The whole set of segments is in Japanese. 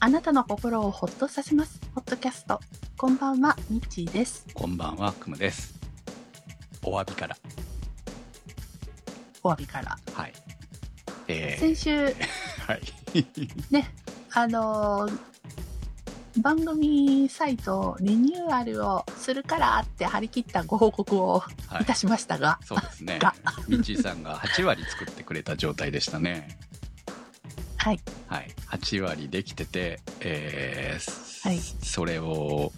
あなたの心をほっとさせます。ホットキャスト。こんばんは、ミッチーです。こんばんは、くむです。お詫びから。お詫びから。はい。え先週、ー、はい。ね、あのー番組サイトリニューアルをするからって張り切ったご報告をはいたしましたが、そうですねが。ミッチーさんが8割作ってくれた状態でしたね。はい。はい。8割できてて、えーはいそれを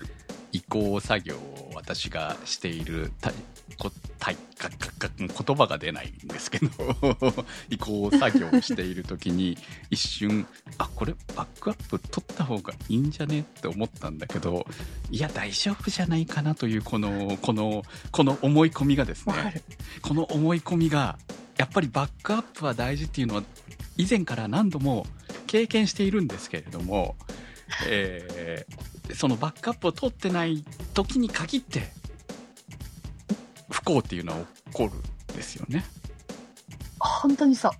移行作業を私がしているたこたいかかか言葉が出ないんですけど 移行作業をしている時に一瞬あこれバックアップ取った方がいいんじゃねって思ったんだけどいや大丈夫じゃないかなというこのこのこの思い込みがですね。この思い込みがやっぱりバックアップは大事っていうのは以前から何度も経験しているんですけれども、えーそのバックアップを取ってない時に限って不幸っていうのは起こるんですよね。本当にそう。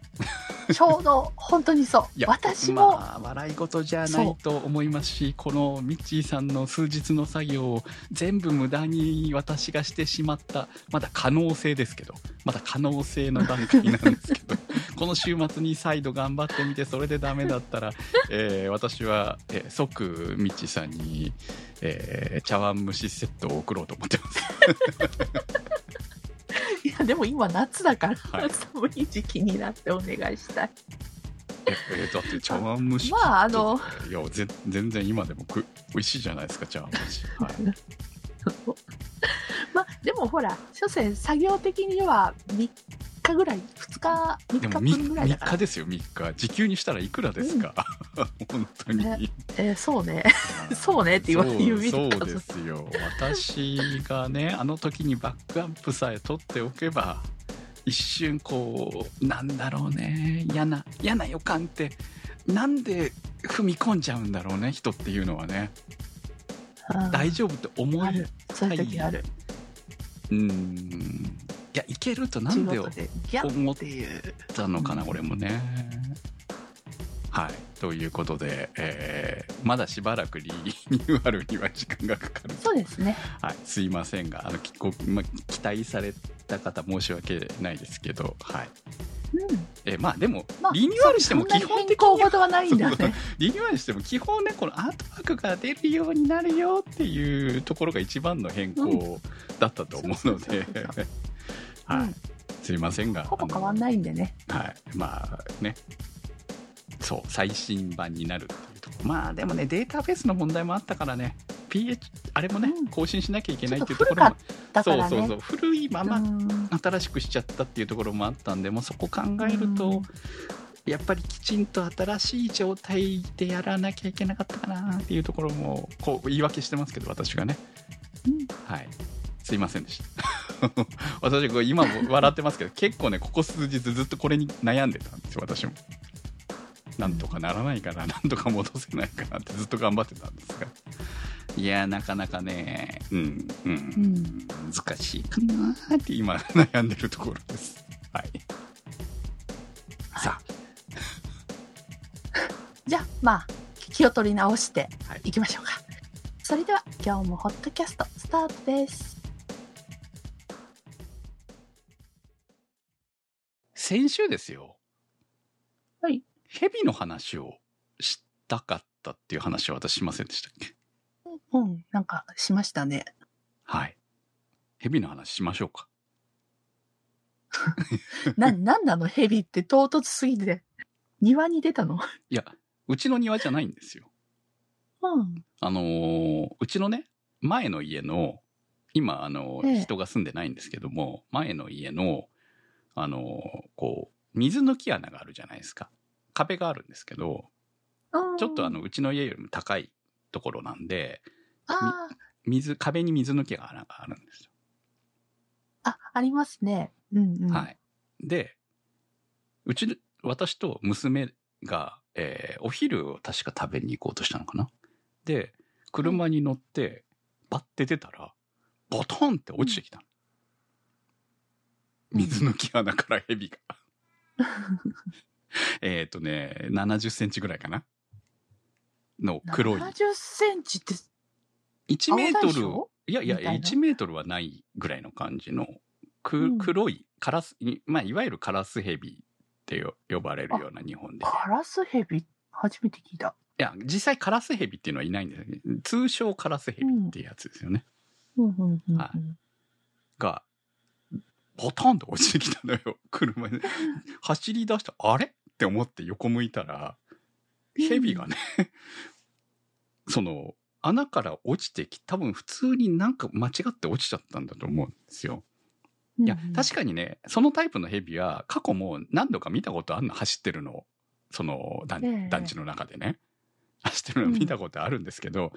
ちょうど、本当にそう。私も、まあ、笑い事じゃないと思いますしこのミッチーさんの数日の作業を全部無駄に私がしてしまったまだ可能性ですけどまだ可能性の段階なんですけど この週末に再度頑張ってみてそれでダメだったら、えー私は、えー即ミッチーさんに、えー茶碗蒸しセットを送ろうと思ってます。でも今夏だから、はい寒い時期になってお願いしたい。ええーだって茶碗蒸しまああのいやぜ全然今でもく美味しいじゃないですか茶碗蒸し。はい まあ、でもほら、所詮作業的には3日ぐらい、2日、3でも日分ぐらいだ 3, から。日ですよ3日。時給にしたらいくらですか、本当に、ね。えーそうね。そうねって言わそう言うそうかですよ。私がねあの時にバックアップさえ取っておけば一瞬こうなんだろうね。嫌な嫌な予感ってなんで踏み込んじゃうんだろうね人っていうのはね。うん大丈夫って思いある。そういう時ある。うーん。いやいけるとなんで思っ。たのかな、うん俺もね。はい。ということで、えーまだしばらくリニューアルには時間がかかる。そうですね。はい。すいませんが、あの、きごま、期待された方申し訳ないですけど、はい。うん。えーまあでも、まあ、リニューアルしても基本的にはないんだそうね。リニューアルしても基本ね、このアートワークが出るようになるよっていうところが一番の変更だったと思うのでそうそうそう、はい。うんすいませんが。ほぼ変わんないんでね。はい。まあね。そう、最新版になるっていうところ。まあでもね、データベースの問題もあったからね、PH、あれもね、うん更新しなきゃいけないっていうところも。そうそうそう、古いままうん新しくしちゃったっていうところもあったんで、もうそこ考えると、うんやっぱりきちんと新しい状態でやらなきゃいけなかったかなっていうところも、こう言い訳してますけど、私がね。うんはい。すいませんでした。私これ今も笑ってますけど、結構ね、ここ数日ずっとこれに悩んでたんですよ、私も。なんとかならないかな、なんとか戻せないかなってずっと頑張ってたんですが。いや、なかなかね、うん、うん、うん難しいかなって今悩んでるところです。はい。さ じゃあ、まあ、気を取り直してあ、はい。いきましょうか。それでは、今日もホットキャストスタートです。先週ですよ。はい。蛇の話をしたかったっていう話を私しませんでしたっけ？うん、なんかしましたね。はい。蛇の話しましょうか。な、なんなの？ヘビって唐突すぎて。庭に出たの？いや、うちの庭じゃないんですよ。うん。あのーうちのね、前の家の、今、あのーええ人が住んでないんですけども、前の家の、あのーこう、水抜き穴があるじゃないですか。壁があるんですけど、ちょっとあの、、うちの家よりも高いところなんで、水、壁に水抜き穴があるんですよ。あ、ありますね。うんうん。はい。で、うちの、私と娘が、えーお昼を確か食べに行こうとしたのかな。で、車に乗って、バッて出たら、ボトンって落ちてきたの。うん水抜き穴から蛇が。えっとね、70センチぐらいかな。の黒い。70センチって、1メートルいやいや、みたいな？1メートルはないぐらいの感じの、くうん黒いカラス、いまあ、いわゆるカラスヘビってよ呼ばれるような日本で。いカラスヘビ、初めて聞いた。や、実際カラスヘビっていうのはいないんですよね。通称カラスヘビっていうやつですよね。が、ポタンと落ちてきたのよ、車に。走り出した、あれ？って思って横向いたら、ヘビがね、その、穴から落ちてき、多分普通になんか間違って落ちちゃったんだと思うんですよ。いや、確かにね、そのタイプのヘビは過去も何度か見たことあるの、走ってるのを。その団,、ええ団地の中でね。走ってるの見たことあるんですけど、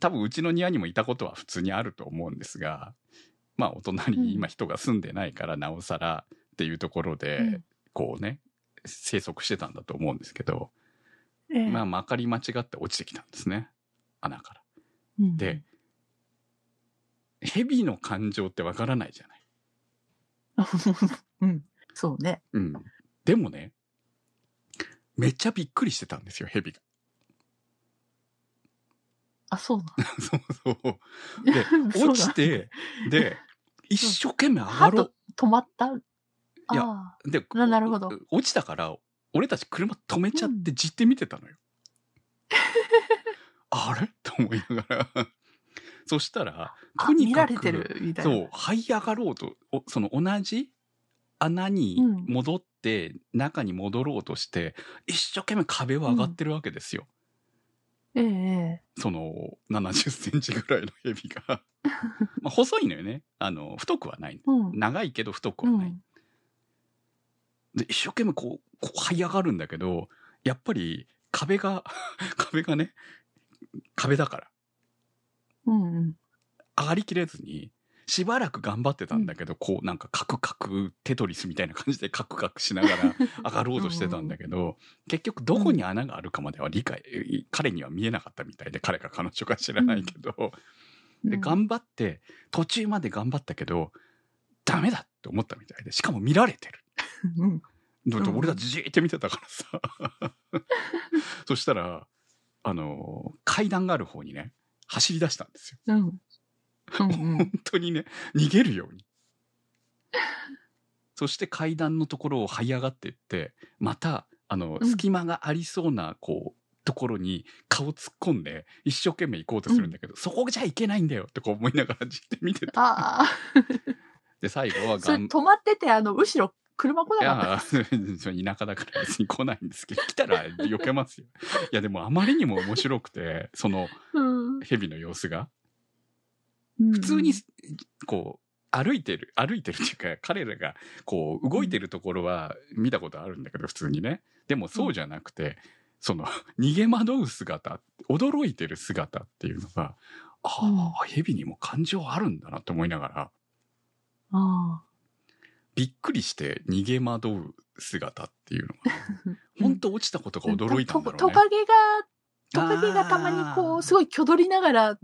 多分うちの庭にもいたことは普通にあると思うんですが、まあお隣に今人が住んでないからなおさらっていうところで、うんこうね、生息してたんだと思うんですけど、ええまあまかり間違って落ちてきたんですね。穴から。うんで、ヘビの感情ってわからないじゃない。うん、そうね。うん。でもね、めっちゃびっくりしてたんですよ、ヘビが。あ、そうな そうそう。の。で、落ちて、で、一生懸命上がはろと止まった？やあう。で、ななるほど落ちたから、俺たち車止めちゃってじって見てたのよ。あれ？と思いながら。そしたら、あ。とにからく。そう、這い上がろうと、おその同じ？穴に戻って、中に戻ろうとして、一生懸命壁を上がってるわけですよ。えええその、70センチぐらいのヘビが。まあ、細いのよね。あの、太くはない。えうん。長いけど太くはない。うん。で、一生懸命こう、こう這い上がるんだけど、やっぱり壁が、壁がね、壁だから。うんうん。上がりきれずに、しばらく頑張ってたんだけど、こうなんかカクカクテトリスみたいな感じでカクカクしながら 上がろうとしてたんだけど、結局どこに穴があるかまでは理解、彼には見えなかったみたいで、彼か彼女か知らないけど、で、頑張って、途中まで頑張ったけど、ダメだって思ったみたいで、しかも見られてる。うん。だってうん俺たちじーって見てたからさ。そしたら、あの、階段がある方にね、走り出したんですよ。うん。うんうん本当にね、逃げるように。そして階段のところを這い上がっていって、また、あの、うん隙間がありそうな、こう、ところに顔突っ込んで、一生懸命行こうとするんだけど、そこじゃいけないんだよってこう思いながらじって見てた。で、最後はがん、止まってて、あの、後ろ、車来いなかや、それ田舎だから別に来ないんですけど、来たら避けますよ。いや、でもあまりにも面白くて、そのった。うん。蛇の様子が。普普通に、こう、歩いてる、歩いてるっていうか、彼らが、こう、動いてるところは見たことあるんだけど、普通にね。でもそうじゃなくて、その、逃げ惑う姿、驚いてる姿っていうのが、ああ、蛇にも感情あるんだなと思いながら、あびっくりして逃げ惑う姿っていうのが、あ。本当落ちたことが驚いたんだろうね。トカゲが、トカゲがたまにこう、すごい挙取りながら、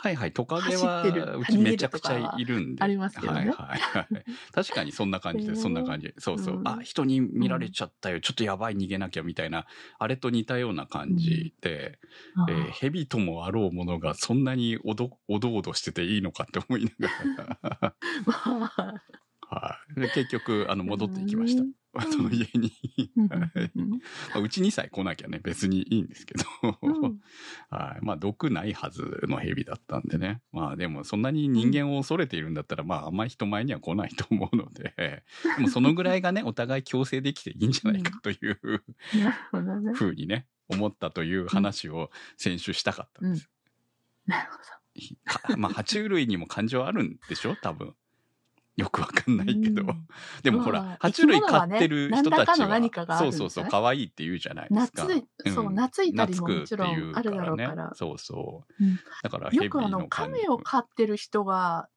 はいはい、トカゲ走はうちめちゃくちゃいるんで。ありますけどねはいはいはい。確かにそんな感じでそんな感じ。そうそう。うんあ、人に見られちゃったよ、ちょっとやばい逃げなきゃみたいな、あれと似たような感じで、あえー蛇ともあろうものがそんなにおど、おどおどしてていいのかって思いながら。まあはい。で、結局、あの、戻っていきました。その家に。うちにさえ来なきゃね、別にいいんですけど。うん はい。まあ、毒ないはずの蛇だったんでね。まあ、でも、そんなに人間を恐れているんだったら、まあ、あんまり人前には来ないと思うので、でも、そのぐらいがね、お互い共生できていいんじゃないかという なるほどね。ふうにね、思ったという話を先週したかったんです。なるほかまあ、爬虫類にも感情あるんでしょ？多分。よくわかんないけど。うん でもほら、まあ爬虫類飼ってる人たちはねそうそうそう、可愛いって言うじゃないですか。夏い、そう、ん夏いたりももちろんあるだろうねから。そうそう。うんだから、よくあの、亀を飼ってる人が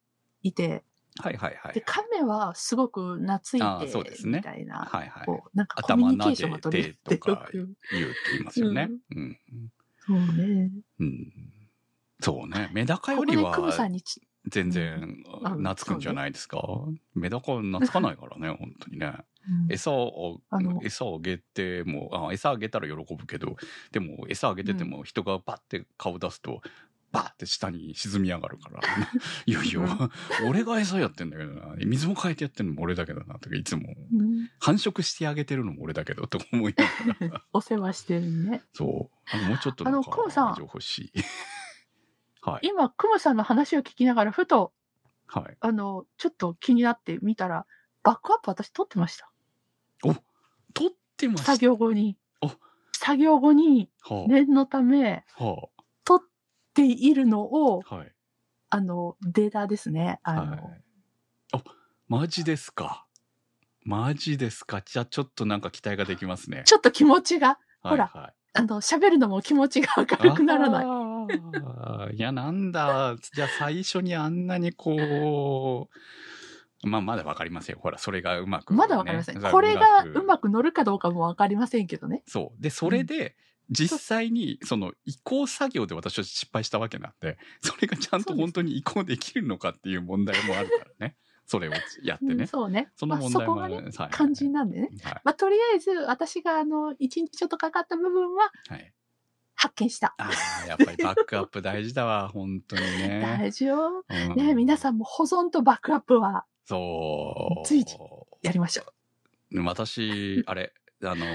いて、はいはいはいで、。亀はすごく懐いあて、ーそうですねみたいな、はいはい。こう、なんかコミュニケーションが取れるってよく。言うって言いますよね。うん。そうね。うん。そうね。メダカよりはクムさんにち、全然あ懐くんじゃないですか？メダカ懐かないからね、本当にね。うん。餌を餌をあげても、あ、餌あげたら喜ぶけど、でも餌あげてても人がバッて顔出すと、バッて下に沈み上がるから、いやいや、俺が餌やってんだけどな、水も変えてやってんのも俺だけどな、とかいつも、うん。繁殖してあげてるのも俺だけど、と思いながら、お世話してるね。そう、もうちょっとなんあのかコウさん。情報欲しい。はい、今、クムさんの話を聞きながら、ふと、はい。あの、ちょっと気になってみたら、バックアップ私撮ってました。撮ってました。作業後にお。作業後には念のため、あ、は撮っているのを、あ、はい。あの、データですね。あの、はい。あ、マジですか。マジですか。じゃあちょっとなんか期待ができますね。ちょっと気持ちが、ほらはいはい、あの、喋るのも気持ちが明るくならない。い。いや、なんだ。じゃあ最初にあんなにこう、まあ、まだわかりませんよ。ほら、それがうまく、まだわかりません。ねこれがうくまく乗るかどうかもわかりませんけどね。そう。で、それで、実際に、その移行作業で私は失敗したわけなんで、それがちゃんと本当に移行できるのかっていう問題もあるからね。それをやってうんね。そうね。その問題もまあそこがね、はい肝心なんでね。はい。まあ、とりあえず、私があの、一日ちょっとかかった部分ははい。発見した。ああ、やっぱりバックアップ大事だわ、本当にね。大事よ。うんね皆さんも保存とバックアップはそう。随時やりましょ私、あれ、あの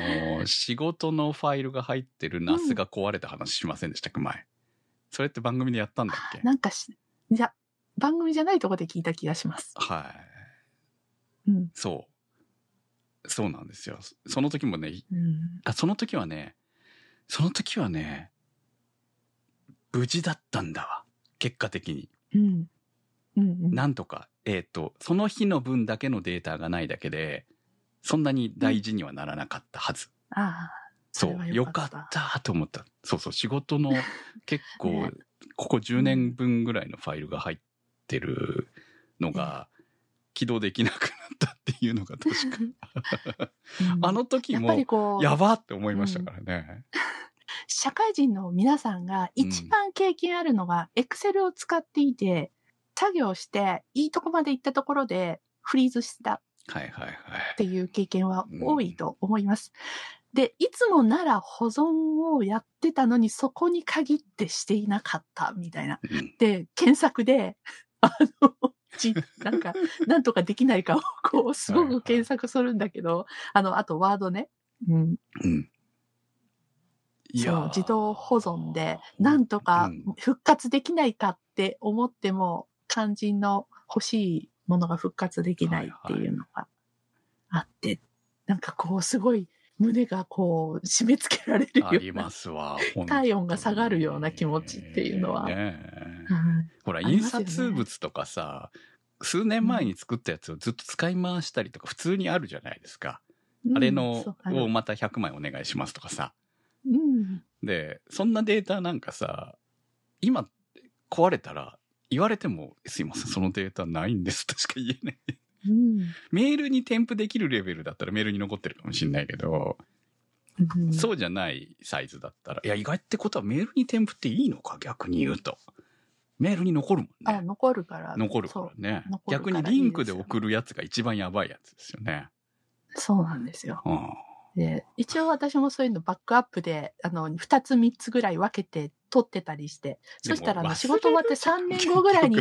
ー仕事のファイルが入ってるナスが壊れた話しませんでしたっけ、前。それって番組でやったんだっけ？う。なんかし、いや、番組じゃないとこで聞いた気がします。はい。うん。そう。そうなんですよ。その時もね、うん。あ、その時はね、その時はね、無事だったんだわ。結果的に。うん。うん、うん。なんとか、えっ、と、その日の分だけのデータがないだけで、そんなに大事にはならなかったはず。ああ。そう、よかったたと思った。そうそう、仕事の 結構、ねここ10年分ぐらいのファイルが入ってるのが、起動できなくなったっていうのが確か。うんあの時も、やばって思いましたからね。社会人の皆さんが一番経験あるのが、エクセルを使っていて、作業して、いいとこまで行ったところで、フリーズしたはいはいはいっ。ていう経験は多いと思います。で、いつもなら保存をやってたのに、そこに限ってしていなかったみたいな。うんで、検索で、あの、ち、なんか、なんとかできないかを、こう、すごく検索するんだけど、あの、あとワードね。うん。うん。そう、自動保存で、なんとかうん復活できないかって思っても、肝心の欲しいものが復活できないっていうのがあって、なんかこう、すごい胸がこう、締め付けられるような。ありますわ。体温が下がるような気持ちっていうのはねえはいほら、印刷物とかさ、数年前に作ったやつをずっと使い回したりとか普通にあるじゃないですか。あれうんあるをまた100枚お願いしますとかさ。うん。で、そんなデータなんかさ、今壊れたら言われても、すいません、そのデータないんですとしか言えない。うんメールに添付できるレベルだったらメールに残ってるかもしれないけど、うん。そうじゃないサイズだったら、いや、意外ってことはメールに添付っていいのか逆に言うと。メールに残るもんあ、ね。残るから。残るからね逆にリンクで送るやつが一番やばいやつですよね。そうなんですよ。うん。で、一応私もそういうのバックアップで、あの、二つ三つぐらい分けて撮ってたりして、そしたらあの仕事終わって3年後ぐらいに、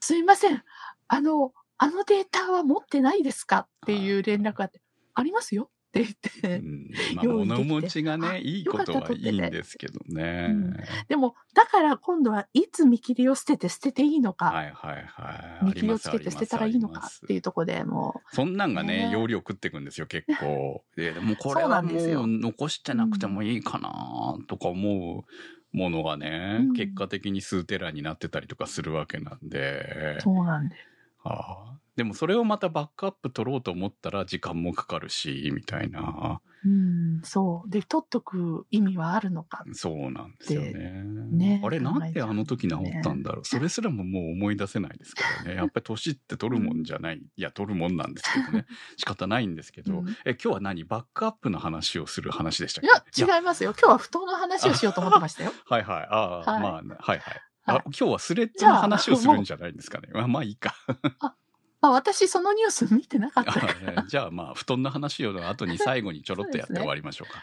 すいません、あの、あのデータは持ってないですか？っていう連絡があって、ありますよって言っうて、んまあ、物持ちがあね、いいことはいいんですけどね。うんでも、だから今度はいつ見切りを捨てて捨てていいのか、はいはいはい。見切りをつけて捨てたらいいのかっていうところでもそんなんがね、ね容量食ってくんですよ、結構。で、でもこれはもう残してなくてもいいかなとか思うものがね、うん結果的に数テラになってたりとかするわけなんでう、。そうなんです。ああでもそれをまたバックアップ取ろうと思ったら時間もかかるし、みたいな。うん、そう。で、取っとく意味はあるのか。そうなんですよね。ねあれ、なんであの時治ったんだろう。それすらももう思い出せないですからね。やっぱり年って取るもんじゃない。いや、取るもんなんですけどね。仕方ないんですけど。うんえ、今日は何バックアップの話をする話でしたっいけや、違いますよ。今日は布団の話をしようと思ってましたよ。はいはい。ああ、はいまあ、はいはい。はいあ今日はスレッズの話をするんじゃないんですかね。まあ、まあいいか。まあ私そのニュース見てなかったかじゃあまあ、布団の話を後に最後にちょろっとやって終わりましょうか。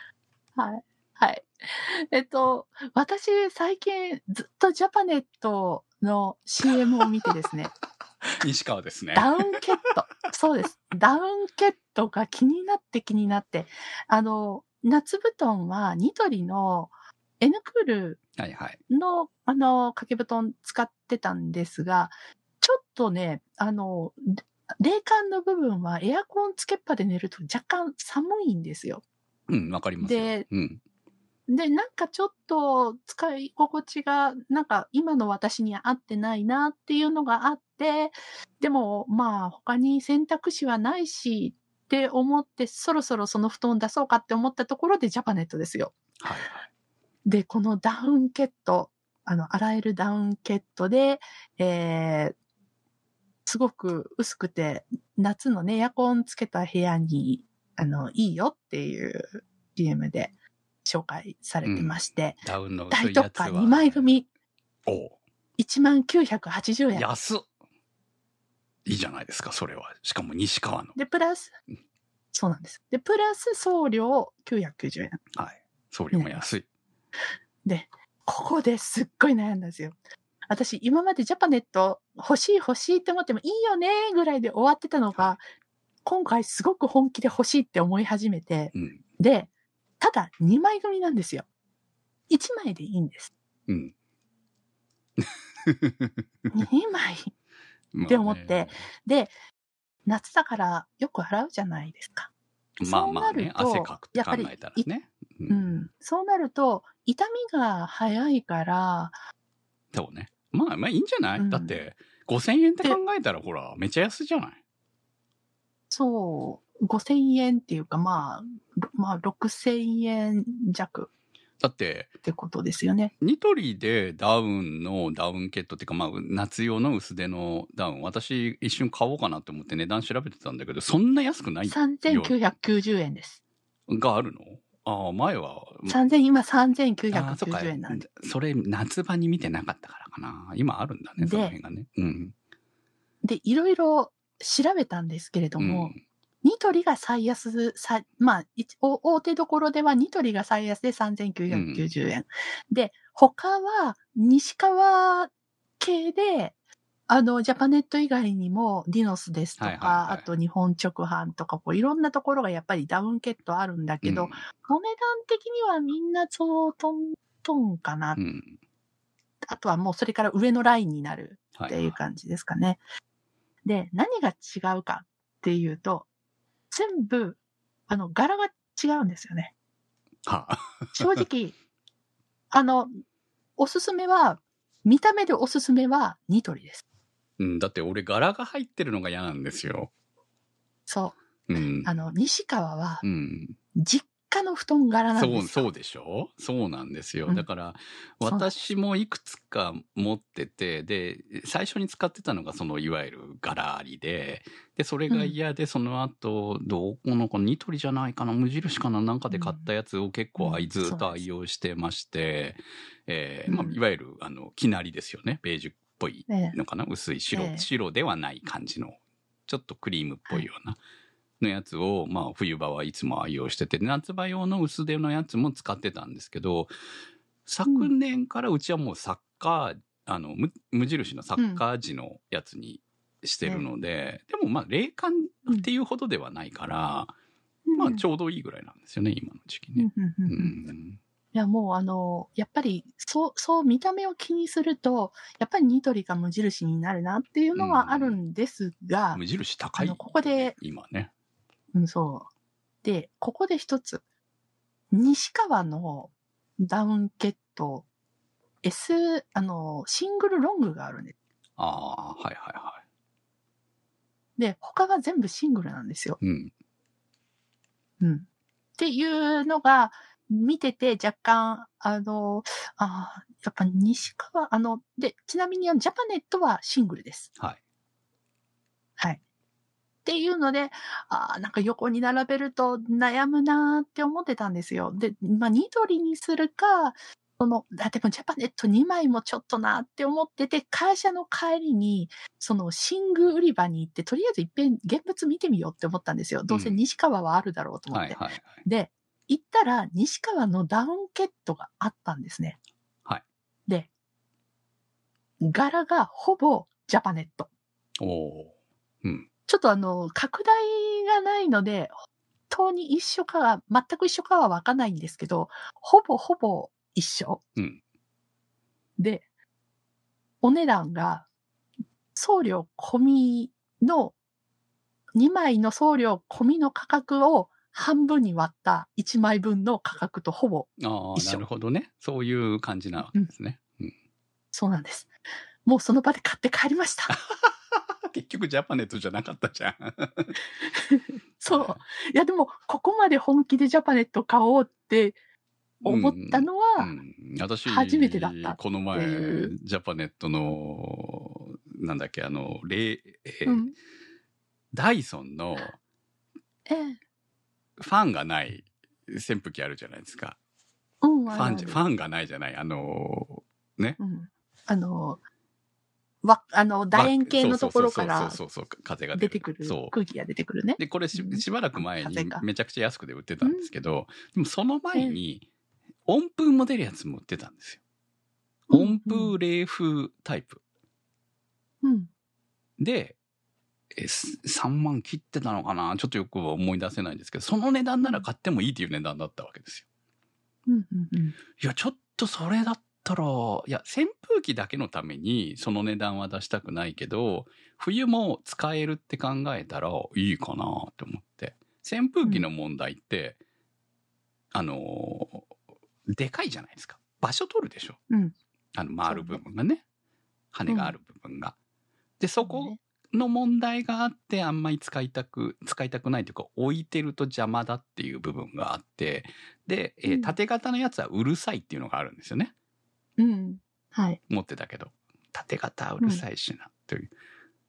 はい。はい。えっと、私最近ずっとジャパネットの CM を見てですね、西川ですね。ダウンケット。そうです。ダウンケットが気になって気になって、あの、夏布団はニトリの N クールはいはい。の、あの、掛け布団使ってたんですが、とね、あの、冷感の部分はエアコンつけっぱで寝ると若干寒いんですよ。うん、わかりますよ。でうん。で、なんかちょっと使い心地が、なんか今の私には合ってないなっていうのがあって、でもまあ他に選択肢はないしって思って、そろそろその布団出そうかって思ったところでジャパネットですよ。はいはい。で、このダウンケット、あの、洗えるダウンケットで、えー、すごく薄くて、夏のね、エアコンつけた部屋に、あの、いいよっていう CM で紹介されてまして、ダウンの薄大。特価2枚組おう1980円。安っいいじゃないですか、それは。しかも西川の。で、プラスうん、そうなんです。で、プラス送料990円。はい。送料も安い。で、ここですっごい悩んだんですよ。私、今までジャパネット欲しい欲しいって思ってもいいよねぐらいで終わってたのが、今回すごく本気で欲しいって思い始めて、うん。で、ただ2枚組なんですよ。1枚でいいんです。うん。2枚。って思ってで、夏だからよく洗うじゃないですか。まあまあね、そうなると汗かくって考えたらね。う。うんん。そうなると、痛みが早いから、そうね。まあまあいいんじゃない、うん。だって、5000円って考えたらほら、めっちゃ安じゃない？そう、5000円っていうか、まあ、ろまあ、6000円弱。だって、ってことですよね。ニトリでダウンのダウンケットっていうか、まあ、夏用の薄手のダウン、私一瞬買おうかなって思って値段調べてたんだけど、そんな安くない3990円です。があるの？ああ、前は。3000、今ああそっか3990円なんで。それ、夏場に見てなかったからかな。今あるんだね、でその辺がね。うん。で、いろいろ調べたんですけれども、うんニトリが最安、さまあ、一お大手どころではニトリが最安で3990円。で、他は西川系で、あの、ジャパネット以外にも、ディノスですとか、はいはいはいあと日本直販とか、こういろんなところがやっぱりダウンケットあるんだけど、うんお値段的にはみんなそうトントンかな。うん。あとはもうそれから上のラインになるはい。っていう感じですかね。で、何が違うかっていうと、全部、あの、柄が違うんですよね。はあ正直、あの、おすすめは、見た目でおすすめはニトリです。うん、だって俺柄が入ってるのが嫌なんですよ。そうう。ん。あの、西川はう、ん。実家の布団柄なんそう、ですよ。そうでしょ？そうなんですよ。うんだから、私もいくつか持ってて、で、最初に使ってたのが、その、いわゆる柄ありで、で、それが嫌で、その後、どこのか、ニトリじゃないかな、無印かな、なんかで買ったやつを結構ずっと愛用してまして、えーまあう、んいわゆる、あの、きなりですよね。ベージュっぽいねのかな、薄い白、ええ。白ではない感じの、ちょっとクリームっぽいような。のやつを、まあ、冬場はいつも愛用してて、夏場用の薄手のやつも使ってたんですけど、昨年からうちはもうサッカー、あの、無無印のサッカー時のやつにしてるので、でもまあ、冷感っていうほどではないから、まあ、ちょうどいいぐらいなんですよね、今の時期ね。うんうんうんううんん。いや、もうあの、やっぱり、そう、そう見た目を気にすると、やっぱりニトリが無印になるなっていうのはあるんですが、無印高い、ここで今ね。うん、そう。で、ここで一つ、西川のダウンケット、S、あの、シングルロングがあるんです。ああ、はいはいはで、他は全部シングルなんですよ。い。うん。うん。っていうのが、見てて若干、あの、あーやっぱ西川、あの、で、ちなみにあのジャパネットはシングルです。はい。はい。っていうので、あーなんか横に並べると悩むなーって思ってたんですよ。で、まあ、ニトリにするか、その、だでもジャパネット2枚もちょっとなって思ってて、会社の帰りに、その寝具売り場に行って、とりあえず一遍現物見てみようって思ったんですよ。どうせ西川はあるだろうと思って。はいはいはい。で、行ったら西川のダウンケットがあったんですね。はい。で、柄がほぼジャパネット。おおー。うん。ちょっとあの、拡大がないので、本当に一緒かは、全く一緒かはわかんないんですけど、ほぼほぼ一緒。うんで、お値段が、送料込みの、2枚の送料込みの価格を半分に割った1枚分の価格とほぼああ、一緒なるほどね。そういう感じなわけですね。うんそうなんです。もうその場で買って帰りました。結局ジャパネットじゃなかったじゃん。そう。いやでも、ここまで本気でジャパネット買おうって思ったのは、うん、私、初めてだったこの前ジャパネットの、なんだっけ、あの、レえーうんダイソンのええ、ファンがない扇風機あるじゃないですか。うん、ファンファンがないじゃない。あの、ね。うん。あの、わ、あの、楕円形のところからそうそうそう風が出てくるそう。空気が出てくるね。で、これしうんしばらく前にめちゃくちゃ安くで売ってたんですけど、でもその前に温風も出るやつも売ってたんですよ。うん温風冷風タイプ。うん。で、えす3万切ってたのかな？ちょっとよくは思い出せないんですけど、その値段なら買ってもいいっていう値段だったわけですよ。うん、うん、うん。いや、ちょっとそれだったら、いや、扇風機だけのためにその値段は出したくないけど、冬も使えるって考えたらいいかなって思って。扇風機の問題って、あのーでかいじゃないですか。場所取るでしょ。うんあの、回る部分がね。羽がある部分が。で、そこねの問題があってあんまり使いたく使いたくないというか置いてると邪魔だっていう部分があってで、えーうん。縦型のやつはうるさいっていうのがあるんですよね。うん。はい。持ってたけど。縦型はうるさいしなという。っ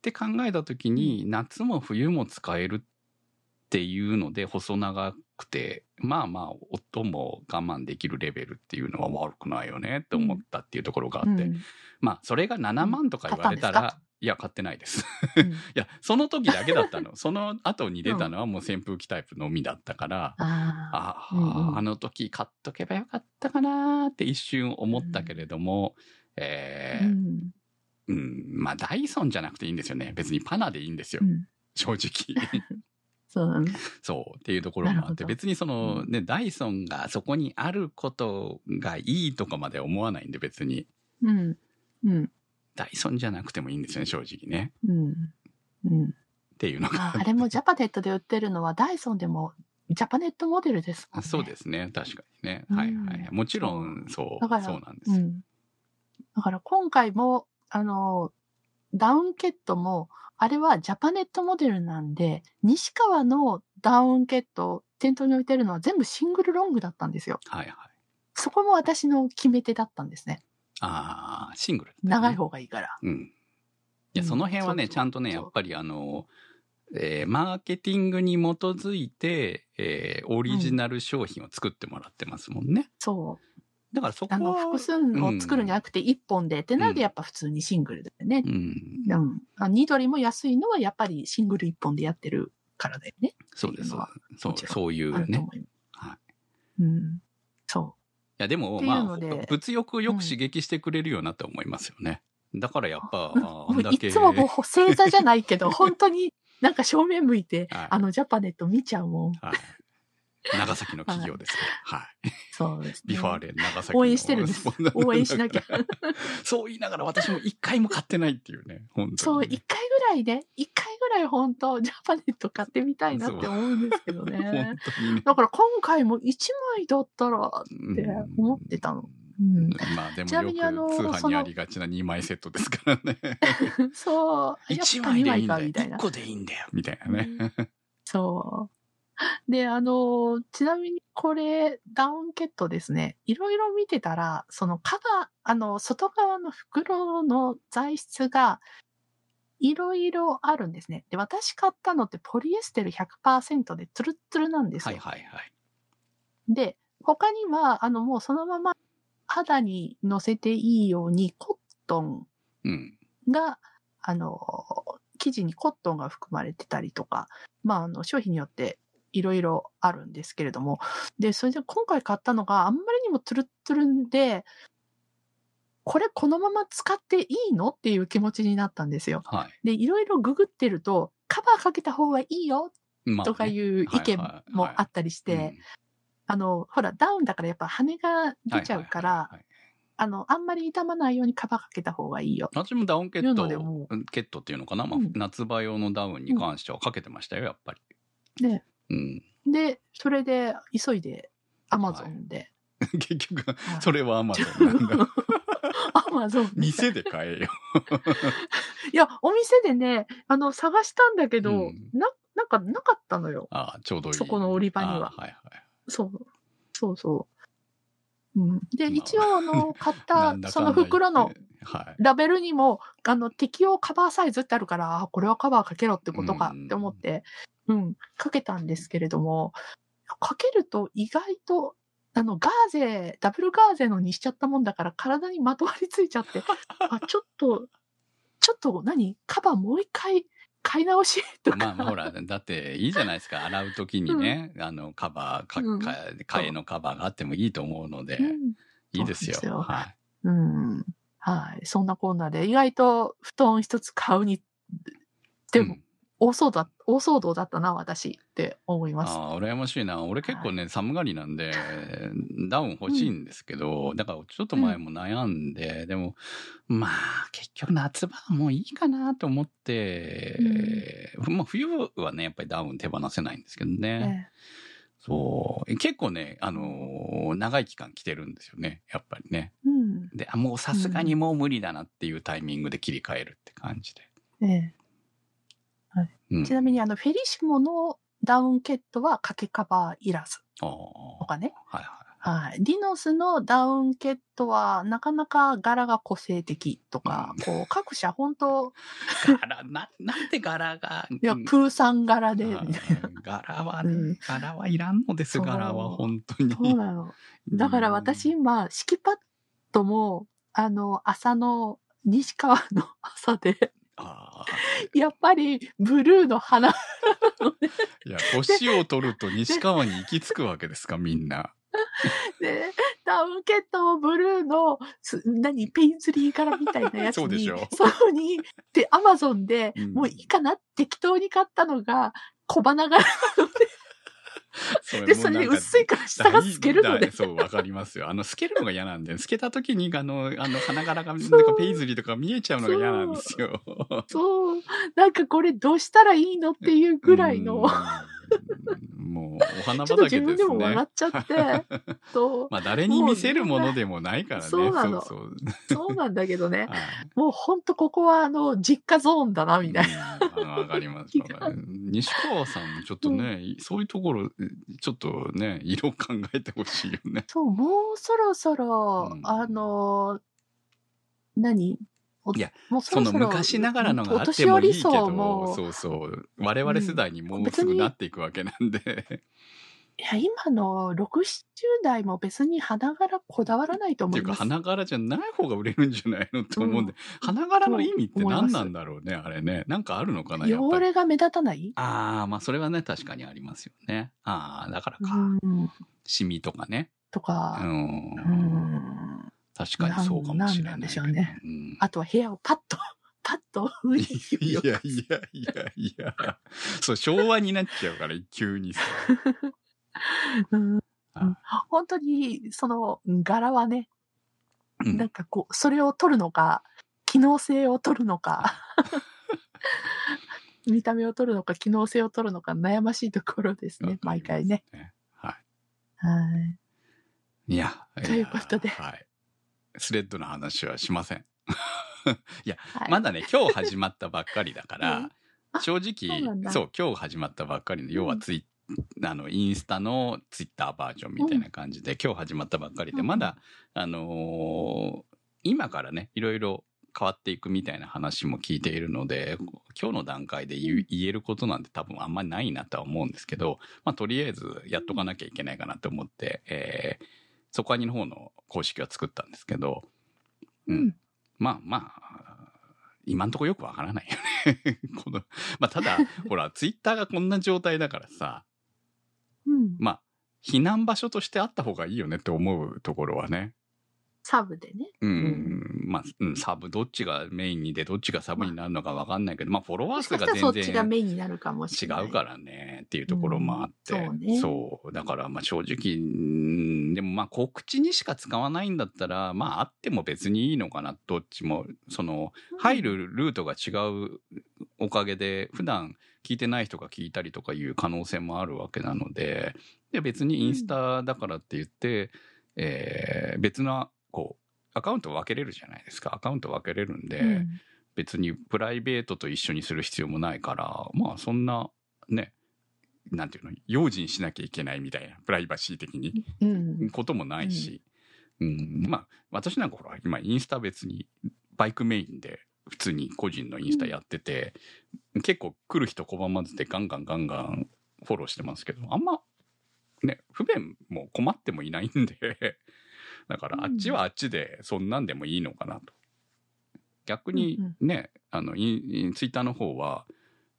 て考えた時に夏も冬も使えるっていうので細長くてまあまあ音も我慢できるレベルっていうのは悪くないよねって思ったっていうところがあって、うん。まあそれが7万とか言われたら、いや買ってないです。うん いや、その時だけだったの。その後に出たのはもう扇風機タイプのみだったから、ああ。ああ、うんうんあの時買っとけばよかったかなって一瞬思ったけれども、えーうん。うん、まあダイソンじゃなくていいんですよね。別にパナでいいんですよう。ん。正直。そう。そうっていうところもあって、別にそのね、ダイソンがそこにあることがいいとかまで思わないんで別に、うん。うん。ダイソンじゃなくてもいいんですよね、正直ね。うん。うん。っていうのがああれもジャパネットで売ってるのはダイソンでもジャパネットモデルですもんね。そうですね。確かにね。はいはい。もちろん、そう、だからそうなんですよ。うん。だから今回も、あの、ダウンケットも、あれはジャパネットモデルなんで、西川のダウンケット、店頭に置いてるのは全部シングルロングだったんですよ。はいはい。そこも私の決め手だったんですね。ああ、シングル、長い。方がいいから。うん。いや、うんその辺はね、そうそうちゃんとね、やっぱりあの、えーマーケティングに基づいて、えーオリジナル商品を作ってもらってますもんね。そう。だからそこあの、は、複数を作るんじゃなくて一本で、ってなるとやっぱ普通にシングルでねう。ん、うん。あニトリも安いのはやっぱりシングル一本でやってるからだよね。そうです。そうそういうね。はい。うん。そいや、でも、まあ物欲をよく刺激してくれるよなって思いますよね。だからやっぱ。いつももう正座じゃないけど、本当になんか正面向いて、はいあのジャパネット見ちゃうもん。はい。長崎の企業ですから。はい。そうですね。ビファーレン長崎の応援してるんです 応援しなきゃ。そう言いながら私も一回も買ってないっていうね。本当にそう、一回ぐらいね、一回ぐらい本当、ジャパネット買ってみたいなって思うんですけどね ね。だから今回も一枚だったらって思ってたの。うん、まあでもちなみにあのよく通販にありがちな2枚セットですからね。そう。やっ1ぱ2枚でいいんだよ。枚かみたいな1。個でいいんだよ。みたいなね。そう。で、あの、ちなみにこれ、ダウンケットですね。いろいろ見てたら、そのカバー、あの、外側の袋の材質が、いろいろあるんですね。で、私買ったのってポリエステル100%でツルッツルなんですよ。はいはいはい。で、他には、あの、もうそのまま肌に乗せていいようにコットンうん。が、あの、生地にコットンが含まれてたりとか、まあ、あの、商品によっていろいろあるんですけれども、で、それで今回買ったのがあんまりにもトゥルットゥルンで、これこのまま使っていいの？っていう気持ちになったんですよ。はで、いろいろググってると、カバーかけた方がいいよとかいう意見もあったりして、あの、ほら、ダウンだからやっぱ羽が出ちゃうから、あの、あんまり傷まないようにカバーかけた方がいいよ。私もダウンケットケットっていうのかな、まあうん。夏場用のダウンに関してはかけてましたよ、やっぱり。で、うん。で、それで、急いで、アマゾンで。結局、はい。それはアマゾンなんだ。アマゾンで。店で買えよ。いや、お店でね、あの、探したんだけど、うんな、なんか、なかったのよ。ああ、ちょうどいい。そこの売り場にははいはい。そう。そうそう。うん。で、まあ一応、あの、買っ なたその袋の、はい。ラベルにも、あの、適用カバーサイズってあるから、あこれはカバーかけろってことかうんって思って、うん、かけたんですけれども、かけると意外と、あの、ガーゼ、ダブルガーゼのにしちゃったもんだから、体にまとわりついちゃって、あ、ちょっと、ちょっと何、カバーもう一回買い直し？とか。まあまあほら、だっていいじゃないですか。洗うときにね、あの、カバー、か、うんか、替えのカバーがあってもいいと思うので、うんいいですよ。はい。うん。はい。そんなこんなで、意外と布団一つ買うに、でも、うん大騒動だ、大騒動だったな、私って思います。ああ、羨ましいな。俺結構ね、寒がりなんで、ダウン欲しいんですけど、だからちょっと前も悩んで、でも、まあ、結局夏場はもういいかなと思って、まあ冬はね、やっぱりダウン手放せないんですけどね。えそう。結構ね、あのー長い期間着てるんですよね。やっぱりね。で、あもうさすがにもう無理だなっていうタイミングで切り替えるって感じで。ええうん。ちなみに、あの、フェリシモのダウンケットは掛けカバーいらずとかね。はいははい。ディノスのダウンケットは、なかなか柄が個性的とか、うんこう、各社本当、い。柄、な、なんで柄が。いや、うんプーさん柄で、柄はねうん、柄はいらんのです、柄は本当に。そうなの。だから私今、敷きパッドも、あの、朝の、西川の朝で。やっぱりブルーの花。いや、年を取ると西川に行き着くわけですか、みんな。で、ダウンケットもブルーの、す何、ペイズリー柄みたいなやつに、そうでしょ。そうに、で、アマゾンで、うん。もういいかな適当に買ったのが、小花柄それで、それで薄いから下が透けるので。そう、わかりますよ。あの、透けるのが嫌なんで、透けた時に、あの、あの、花柄が、なんそうかペイズリーとか見えちゃうのが嫌なんですよ。そう。なんかこれどうしたらいいのっていうぐらいの、うんもう、お花ちょっと畑です自分でも笑ねっ。ちゃって、そう、まあ、誰に見せるものでもないからね。そうなのそうそうなんだけどね。はいもうほんとここはあの、実家ゾーンだな、みたいな。うんわかります。西川さんもちょっとね、そういうところ、ちょっとね、色考えてほしいよね。そう、もうそろそろ、うんあの、何？おいや、もうそその昔ながらのがあおってもいいけど、そうそう。我々世代にもうすぐなっていくわけなんで。いや、今の6、70代も別に花柄こだわらないとっていうか、思います。花柄じゃない方が売れるんじゃないのと思うんで、花柄の意味って何なんだろうね、あれね。なんかあるのかな。汚れが目立たない？ああ、まあそれはね、確かにありますよね。ああ、だからか。うん。シミとかね。うとか、ん。うん。確かにそうかもしれない。なんでしょうねうんあとは部屋をパッと、パッと雰囲気いよやいやいやいや。そう、昭和になっちゃうから、急にさ。うんあ本当に、その、柄はね、うんなんかこう、それを取るのか、機能性を取るのか、見た目を取るのか、機能性を取るのか、悩ましいところですね、毎回ね。。ははい。い。いや。ということでやはい。スレッドの話はしません。はい、まだね、今日始まったばっかりだから、正直、そう、今日始まったばっかりの、要はツイあの、インスタのツイッターバージョンみたいな感じで、今日始まったばっかりで、うん。まだ、あのー今からね、いろいろ変わっていくみたいな話も聞いているので、今日の段階で言えることなんて多分あんまりないなとは思うんですけど、まあ、とりあえずやっとかなきゃいけないかなと思って、えー、そこはにの方の公式は作ったんですけど、ううんん。まあまあ、今んとこよくわからないよね。この、まあただ、ほら、ツイッターがこんな状態だからさ、うん。まあ、避難場所としてあった方がいいよねって思うところはね。サブでね。うん、まあ、うん、サブ、どっちがメインにで、どっちがサブになるのかわかんないけど、まあ、フォロワー数が全然そっちがメインになるかもし違れない。うからねっていうところもあって、うん。そうね。そう。だからまあ正直うん。でもまあ告知にしか使わないんだったらまああっても別にいいのかな。どっちも。そのうん。入るルートが違うおかげで普段聞いてない人が聞いたりとかいう可能性もあるわけなので。で別にインスタだからって言って、えー別なこうアカウント分けれるじゃないですか。アカウント分けれるんで、うん。別にプライベートと一緒にする必要もないから、まあそんな、ね、なんていうの、用心しなきゃいけないみたいな、プライバシー的に、うん。こともないし、うん、まあ私なんかほら、今インスタ別にバイクメインで普通に個人のインスタやってて、結構来る人拒まずでガンガンガンガンフォローしてますけど、あんま、ね、不便も困ってもいないんで、だからあっちはあっちでそんなんでもいいのかなと。逆にね、あの、ツイッターの方は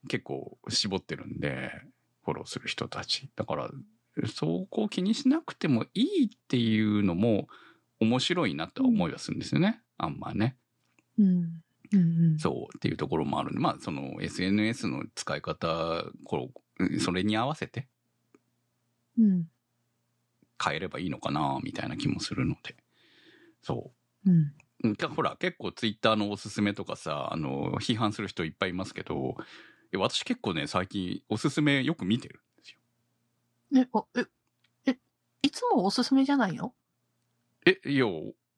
結構絞ってるんで、フォローする人たち。だから、そこを気にしなくてもいいっていうのも面白いなとは思いはするんですよね。あんまね。うん。うん。そうっていうところもあるんで、まあその SNS の使い方、こう、それに合わせてうん。変えればいいのかな、みたいな気もするので。そう。うん。うんかほら、結構ツイッターのおすすめとかさ、あの、批判する人いっぱいいますけど、私結構ね、最近おすすめよく見てるんですよ。ね、あ、え、え、いつもおすすめじゃないの？え、いや、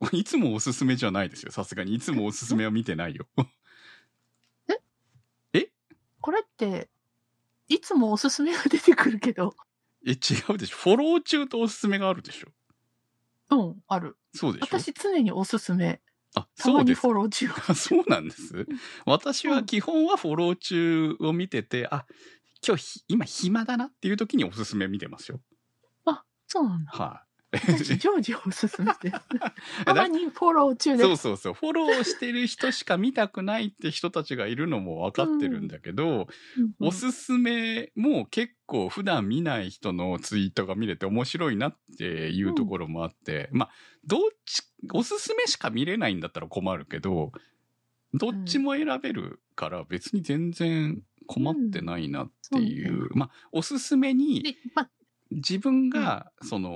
いつもおすすめじゃないですよ。さすがに。いつもおすすめは見てないよ。これって、いつもおすすめが出てくるけど、え、違うでしょ。フォロー中とおすすめがあるでしょ。うん、ある。そうでしょ。私常におすすめ。あ、そうですフォロー中。あそうなんです。私は基本はフォロー中を見てて、あ、今日ひ今暇だなっていう時におすすめ見てますよ。あ、そうなんだ。はい、私、常時おすすめです。ただまにフォロー中です。そうそうそう。フォローしてる人しか見たくないって人たちがいるのも分かってるんだけど、うんおすすめも結構普段見ない人のツイートが見れて面白いなっていうところもあって、まあ、どっち、おすすめしか見れないんだったら困るけど、どっちも選べるから別に全然困ってないなっていう。まあ、おすすめにで、まあ、自分が、その、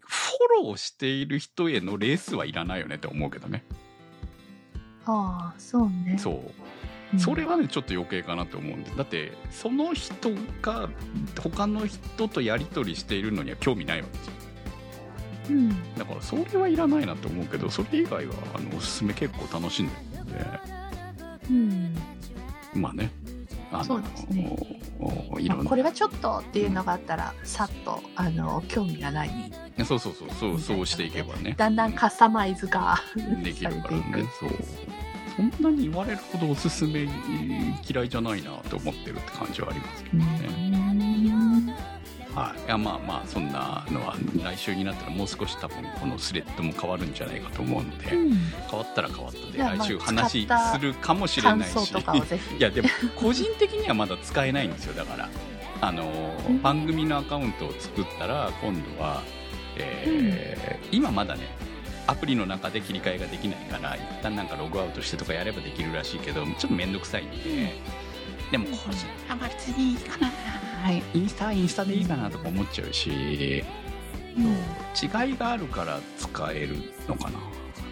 フォローしている人へのレースはいらないよねって思うけどね。ああ、そうね。そう。うんそれはね、ちょっと余計かなと思うんで。だって、その人が他の人とやり取りしているのには興味ないわけですよ。うん。だから、それはいらないなと思うけど、それ以外は、あの、おすすめ結構楽しんでるんで、うん。まあね。そうですねおいろんな。まあこれはちょっとっていうのがあったら、さっと、あの、興味がないに。そうそうそう、そう、そうしていけばね。だんだんカスタマイズができるからね。そう。そんなに言われるほどおすすめ嫌いじゃないなと思ってるって感じはありますけどね。ん。はい。いや、まあまあ、そんなのは来週になったらもう少し多分このスレッドも変わるんじゃないかと思うので、うん変わったら変わったで、来週まあ話するかもしれ感ないし。いや、でも、個人的にはまだ使えないんですよ、だから。あのー、うん番組のアカウントを作ったら、今度は、えー今まだね、アプリの中で切り替えができないから、一旦なんかログアウトしてとかやればできるらしいけど、ちょっとめんどくさいんで、でも個人はまあ別にいいかな。インスタはインスタでいいかなとか思っちゃうし、うん違いがあるから使えるのかな。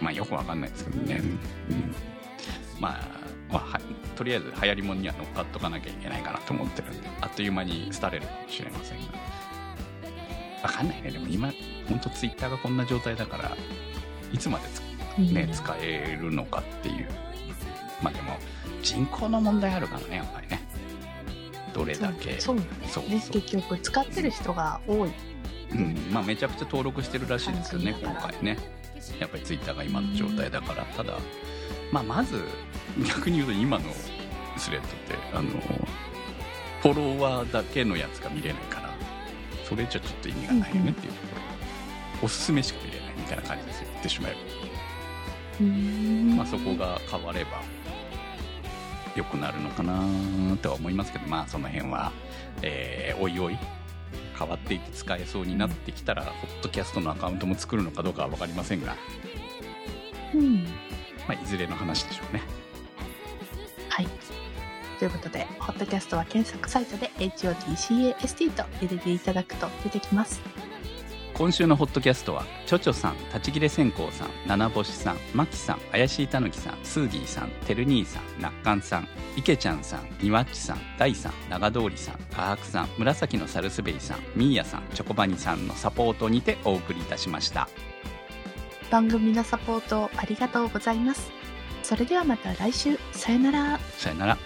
まあよくわかんないですけどね。うんまあ、まあはとりあえず流行りもんには乗っかっとかなきゃいけないかなと思ってるんで、あっという間に廃れるかもしれませんが。わかんないね。でも今、ほんとツイッターがこんな状態だから、いつまでつね、使えるのかっていう。まあでも、人口の問題あるからね、やっぱりね。どれだけ。そうなんですね。結局、使ってる人が多い。うん、まあめちゃくちゃ登録してるらしいですけどね、今回ね。やっぱりツイッターが今の状態だから、ただ、まあまず、逆に言うと今のスレッドって、あの、フォロワーだけのやつが見れないから、それじゃちょっと意味がないよねっていうところ。おすすめしか見れないみたいな感じですよ言ってしまえば、まあ、そこが変われば良くなるのかなとは思いますけどまあその辺は、えーおいおい変わっていって使えそうになってきたら、ホットキャストのアカウントも作るのかどうかは分かりませんが、うん。まあ、いずれの話でしょうねはい。ということで、ホットキャストは検索サイトで HOTCAST と入れていただくと出てきます。今週のホットキャストはちょちょさん立ち切れ線香さん七星さんまきさん怪しいたぬきさんスーギーさんてる兄さんなっかんさんいけちゃんさんにわっちさん大さん長通りさんかはくさん紫のサルスベイさんみーやさんチョコバニさんのサポートにてお送りいたしました番組のサポートありがとうございます。それではまた来週、さよなら。さよなら